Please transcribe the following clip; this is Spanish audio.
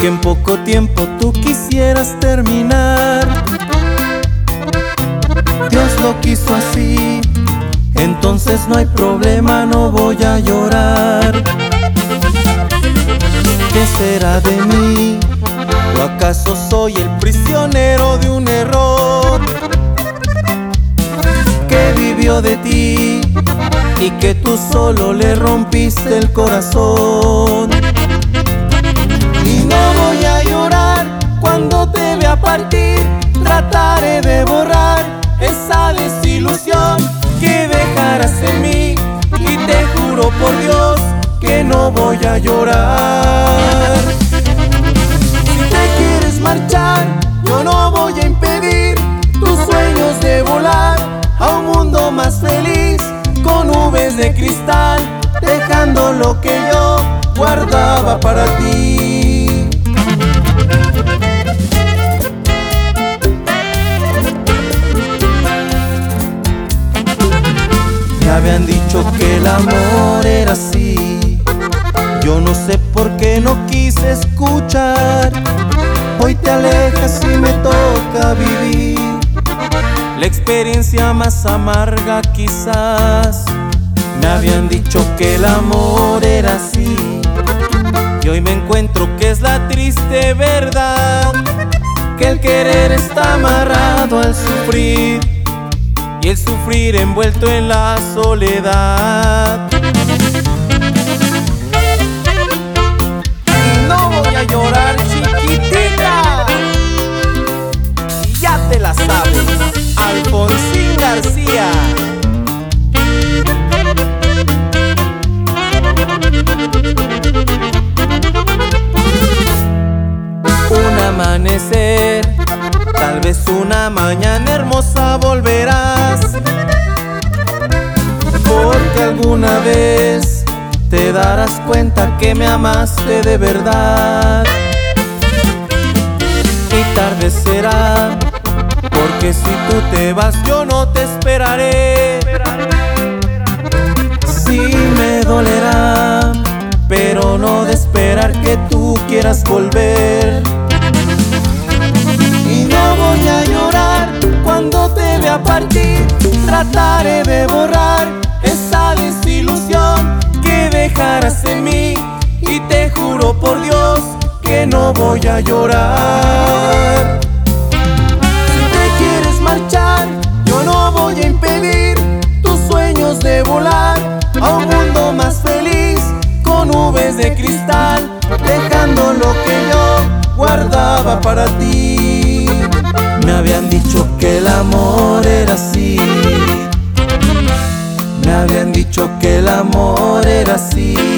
que en poco tiempo tú quisieras terminar. Dios lo quiso así, entonces no hay problema, no voy a llorar. ¿Qué será de mí? ¿O acaso soy el prisionero de un error? Que vivió de ti y que tú solo le rompiste el corazón. Trataré de borrar esa desilusión que dejarás en mí. Y te juro por Dios que no voy a llorar. Si te quieres marchar, yo no voy a impedir tus sueños de volar a un mundo más feliz con nubes de cristal, dejando lo que yo guardaba para ti. Me habían dicho que el amor era así. Yo no sé por qué no quise escuchar. Hoy te alejas y me toca vivir la experiencia más amarga quizás. Me habían dicho que el amor era así. Y hoy me encuentro que es la triste verdad. Que el querer está amarrado al sufrir. El sufrir envuelto en la soledad. No voy a llorar, chiquitita. Ya te la sabes. Alfonsín García. Un amanecer, vez una mañana hermosa volverás. Porque alguna vez te darás cuenta que me amaste de verdad. Y tarde será porque si tú te vas yo no te esperaré Sí me dolerá Pero no de esperar que tú quieras volver te vea partir Trataré de borrar esa desilusión que dejarás en mí Y te juro por Dios que no voy a llorar marchar, yo no voy a impedir tus sueños de volar a un mundo más feliz con nubes de cristal, dejando lo que yo guardaba para ti. El amor era así.